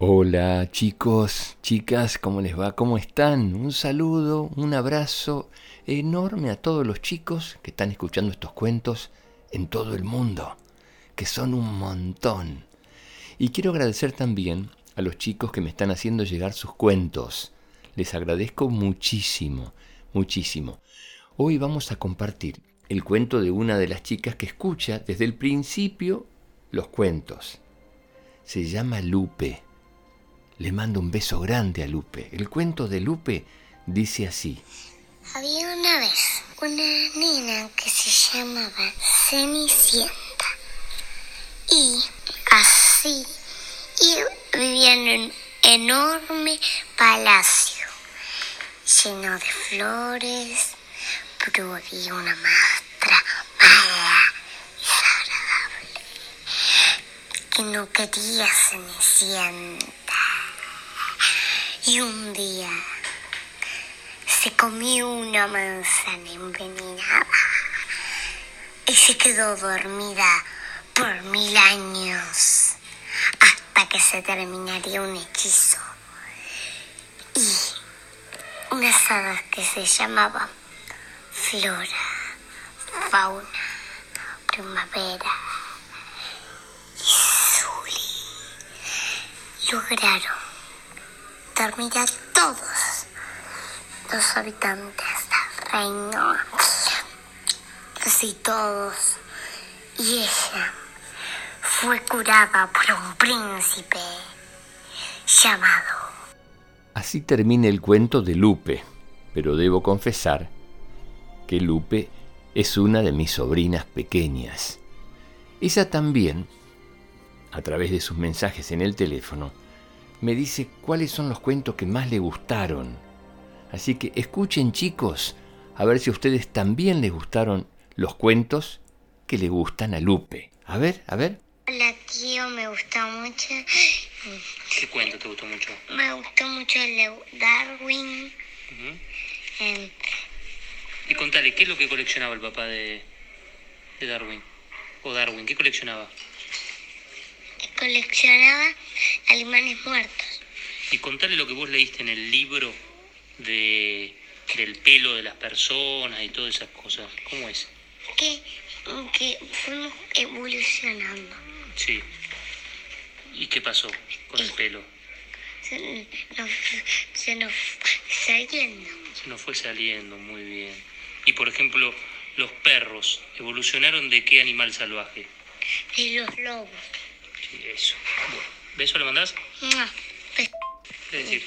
Hola chicos, chicas, ¿cómo les va? ¿Cómo están? Un saludo, un abrazo enorme a todos los chicos que están escuchando estos cuentos en todo el mundo, que son un montón. Y quiero agradecer también a los chicos que me están haciendo llegar sus cuentos. Les agradezco muchísimo, muchísimo. Hoy vamos a compartir el cuento de una de las chicas que escucha desde el principio los cuentos. Se llama Lupe le mando un beso grande a Lupe. El cuento de Lupe dice así. Había una vez una nena que se llamaba Cenicienta. Y así y vivía en un enorme palacio lleno de flores, pero había una maestra mala y desagradable que no quería Cenicienta. Y un día se comió una manzana envenenada y se quedó dormida por mil años hasta que se terminaría un hechizo. Y unas hadas que se llamaban Flora, Fauna, Primavera y Zuli lograron todos los habitantes del reino. Así todos. Y ella fue curada por un príncipe llamado. Así termina el cuento de Lupe, pero debo confesar que Lupe es una de mis sobrinas pequeñas. Ella también, a través de sus mensajes en el teléfono, me dice cuáles son los cuentos que más le gustaron. Así que escuchen chicos, a ver si a ustedes también les gustaron los cuentos que le gustan a Lupe. A ver, a ver. Hola tío, me gustó mucho. ¿Qué cuento te gustó mucho? Me gustó mucho el de Darwin. Y contale, ¿qué es lo que coleccionaba el papá de, de Darwin? O Darwin, ¿qué coleccionaba? Coleccionaba alemanes muertos. Y contale lo que vos leíste en el libro de, del pelo de las personas y todas esas cosas. ¿Cómo es? Que, que fuimos evolucionando. Sí. ¿Y qué pasó con el pelo? Se nos, se nos fue saliendo. Se nos fue saliendo muy bien. Y por ejemplo, los perros evolucionaron de qué animal salvaje? Y los lobos. Sí, eso. Bueno, ¿Beso le mandás? Es decir,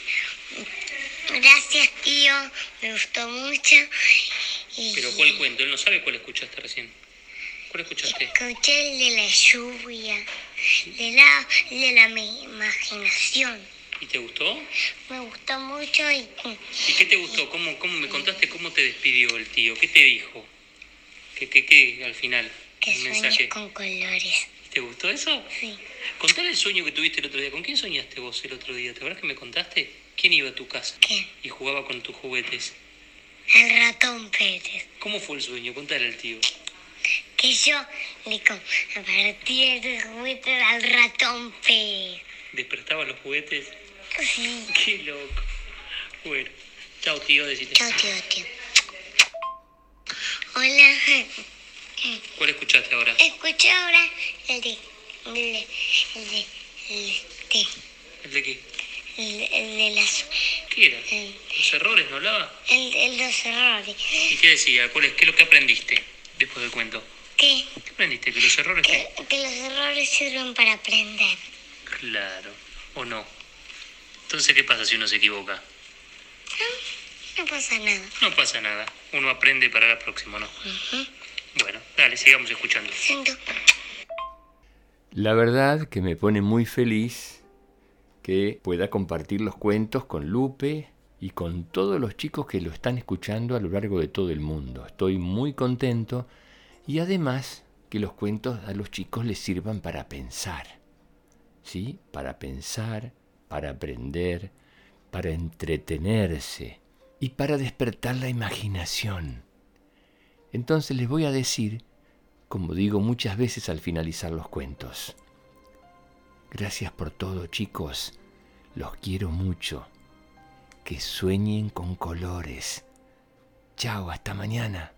Gracias tío, me gustó mucho. Y pero ¿cuál cuento? Él no sabe cuál escuchaste recién. ¿Cuál escuchaste? Escuché el de la lluvia, de la, de la imaginación. ¿Y te gustó? Me gustó mucho y ¿Y qué te gustó? ¿Cómo, cómo me contaste cómo te despidió el tío? ¿Qué te dijo? ¿Qué, qué, qué al final? que mensaje. con colores. ¿Te gustó eso? Sí. Contale el sueño que tuviste el otro día. ¿Con quién soñaste vos el otro día? ¿Te acuerdas que me contaste? ¿Quién iba a tu casa? ¿Qué? Y jugaba con tus juguetes. El ratón Pérez. ¿Cómo fue el sueño? Contale al tío. Que yo le compartí el juguete al ratón Pérez. ¿Despertaba los juguetes? Sí. Qué loco. Bueno. Chao, tío. Decite. Chao, tío, tío. Hola. ¿Cuál escuchaste ahora? Escuché ahora el de... El de... El de... El de... ¿El de qué? El, el de las... ¿Qué era? El, ¿Los errores no hablaba? el de los errores. ¿Y qué decía? ¿Cuál es? ¿Qué es lo que aprendiste después del cuento? ¿Qué? ¿Qué aprendiste? ¿Que los errores? Que, que los errores sirven para aprender. Claro. ¿O no? Entonces, ¿qué pasa si uno se equivoca? No pasa nada. No pasa nada. Uno aprende para la próxima, ¿no? Ujú. Bueno, dale, sigamos escuchando. Siento... La verdad que me pone muy feliz que pueda compartir los cuentos con Lupe y con todos los chicos que lo están escuchando a lo largo de todo el mundo. Estoy muy contento y además que los cuentos a los chicos les sirvan para pensar. ¿Sí? Para pensar, para aprender, para entretenerse y para despertar la imaginación. Entonces les voy a decir como digo muchas veces al finalizar los cuentos. Gracias por todo, chicos. Los quiero mucho. Que sueñen con colores. Chao, hasta mañana.